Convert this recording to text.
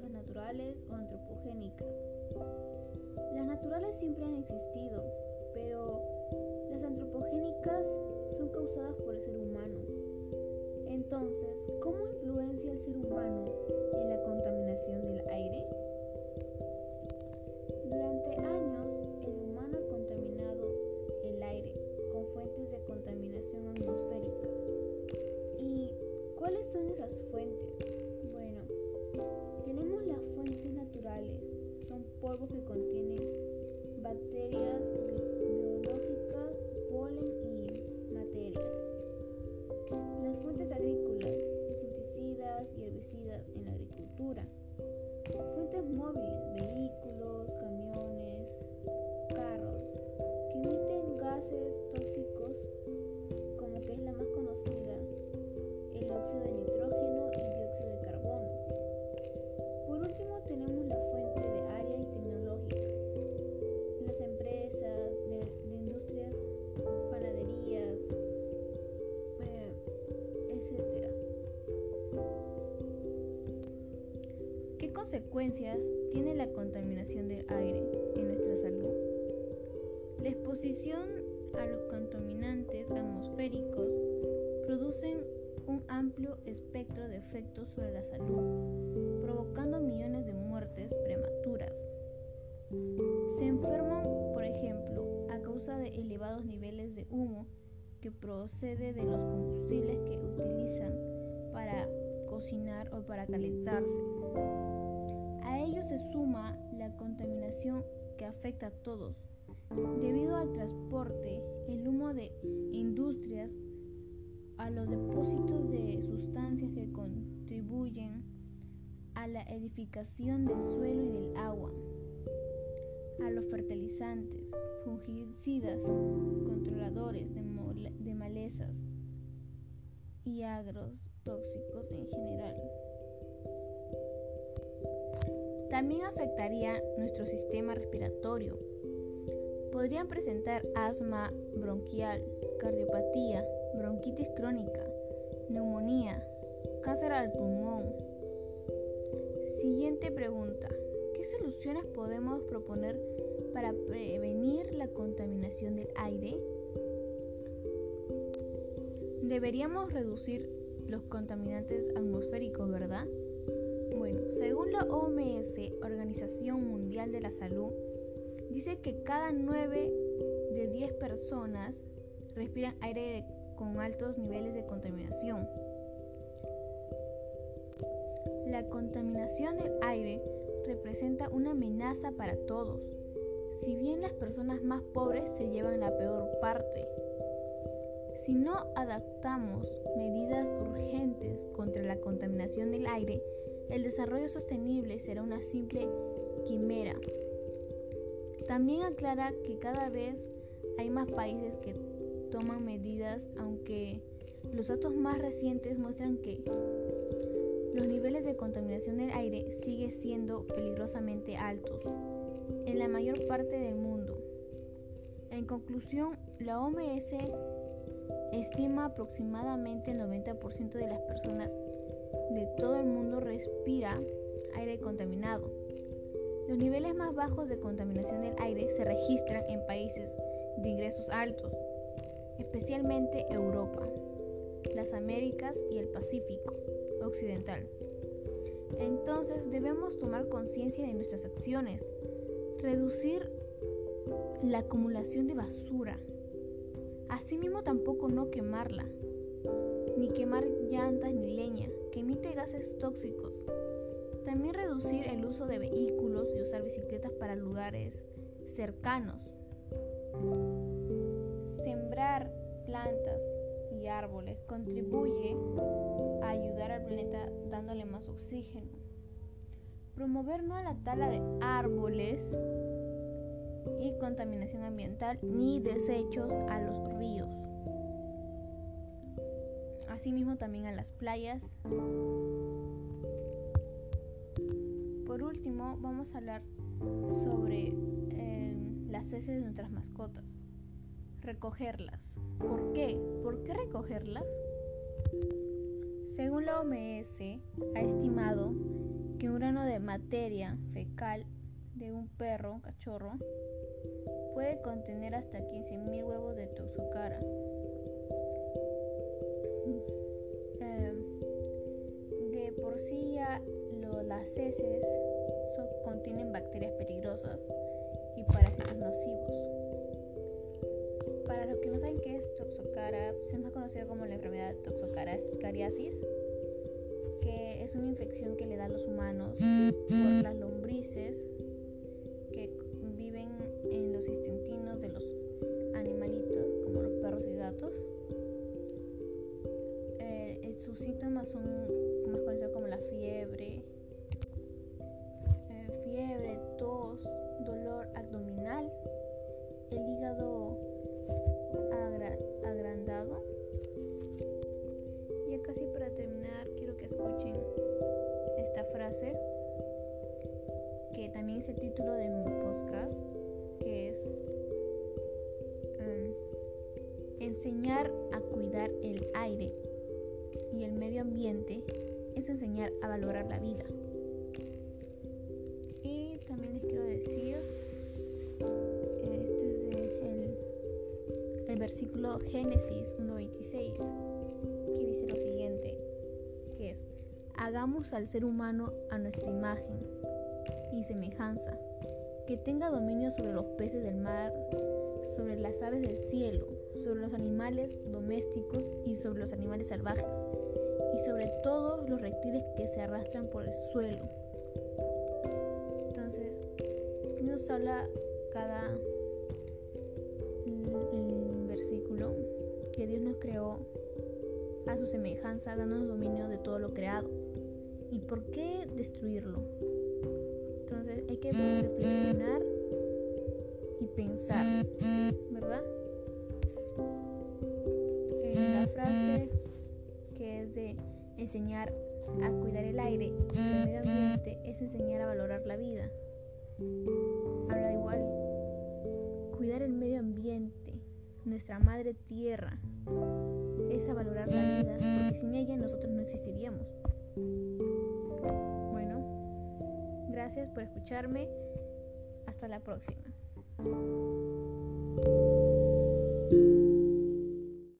Causas naturales o antropogénicas. Las naturales siempre han existido, pero las antropogénicas son causadas por el ser humano. Entonces, ¿cómo influencia el ser humano en la contaminación del aire? Durante años, el humano ha contaminado el aire con fuentes de contaminación atmosférica. ¿Y cuáles son esas fuentes? Son polvos que contienen bacterias biológicas, polen y materias. Las fuentes agrícolas, insecticidas y herbicidas en la agricultura. Fuentes móviles, vehículos, camiones, consecuencias tiene la contaminación del aire en nuestra salud? La exposición a los contaminantes atmosféricos producen un amplio espectro de efectos sobre la salud, provocando millones de muertes prematuras. Se enferman, por ejemplo, a causa de elevados niveles de humo que procede de los combustibles que utilizan para cocinar o para calentarse. A ello se suma la contaminación que afecta a todos. Debido al transporte, el humo de industrias, a los depósitos de sustancias que contribuyen a la edificación del suelo y del agua, a los fertilizantes, fungicidas, controladores de, de malezas y agrotóxicos en general. También afectaría nuestro sistema respiratorio. Podrían presentar asma bronquial, cardiopatía, bronquitis crónica, neumonía, cáncer al pulmón. Siguiente pregunta. ¿Qué soluciones podemos proponer para prevenir la contaminación del aire? Deberíamos reducir los contaminantes atmosféricos, ¿verdad? Según la OMS, Organización Mundial de la Salud, dice que cada 9 de 10 personas respiran aire con altos niveles de contaminación. La contaminación del aire representa una amenaza para todos. Si bien las personas más pobres se llevan la peor parte, si no adaptamos medidas urgentes contra la contaminación del aire, el desarrollo sostenible será una simple quimera. También aclara que cada vez hay más países que toman medidas, aunque los datos más recientes muestran que los niveles de contaminación del aire siguen siendo peligrosamente altos en la mayor parte del mundo. En conclusión, la OMS estima aproximadamente el 90% de las personas de todo el mundo respira aire contaminado. Los niveles más bajos de contaminación del aire se registran en países de ingresos altos, especialmente Europa, las Américas y el Pacífico occidental. Entonces debemos tomar conciencia de nuestras acciones, reducir la acumulación de basura, asimismo tampoco no quemarla, ni quemar llantas ni leña, que emite gases tóxicos. También reducir el uso de vehículos y usar bicicletas para lugares cercanos. Sembrar plantas y árboles contribuye a ayudar al planeta dándole más oxígeno. Promover no a la tala de árboles y contaminación ambiental ni desechos a los ríos. Asimismo también a las playas. Por último, vamos a hablar sobre eh, las heces de nuestras mascotas. Recogerlas. ¿Por qué? ¿Por qué recogerlas? Según la OMS, ha estimado que un grano de materia fecal de un perro, cachorro, puede contener hasta 15.000 huevos de toxocara. Ya las heces contienen bacterias peligrosas y parásitos nocivos. Para los que no saben qué es toxocara, es más conocido como la enfermedad toxocariasis, que es una infección que le da a los humanos por las lombrices enseñar a cuidar el aire y el medio ambiente es enseñar a valorar la vida. Y también les quiero decir versículo Génesis 1.26, que dice lo siguiente, que es, hagamos al ser humano a nuestra imagen y semejanza, que tenga dominio sobre los peces del mar, sobre las aves del cielo, sobre los animales domésticos y sobre los animales salvajes, y sobre todos los reptiles que se arrastran por el suelo. Entonces, nos habla cada que Dios nos creó a su semejanza, dándonos dominio de todo lo creado. ¿Y por qué destruirlo? Entonces hay que reflexionar y pensar, ¿verdad? Frase que es de enseñar a cuidar el aire y el medio ambiente es enseñar a valorar la vida. Habla igual, cuidar el medio ambiente, nuestra madre tierra, es a valorar la vida, porque sin ella nosotros no existiríamos. Bueno, gracias por escucharme. Hasta la próxima.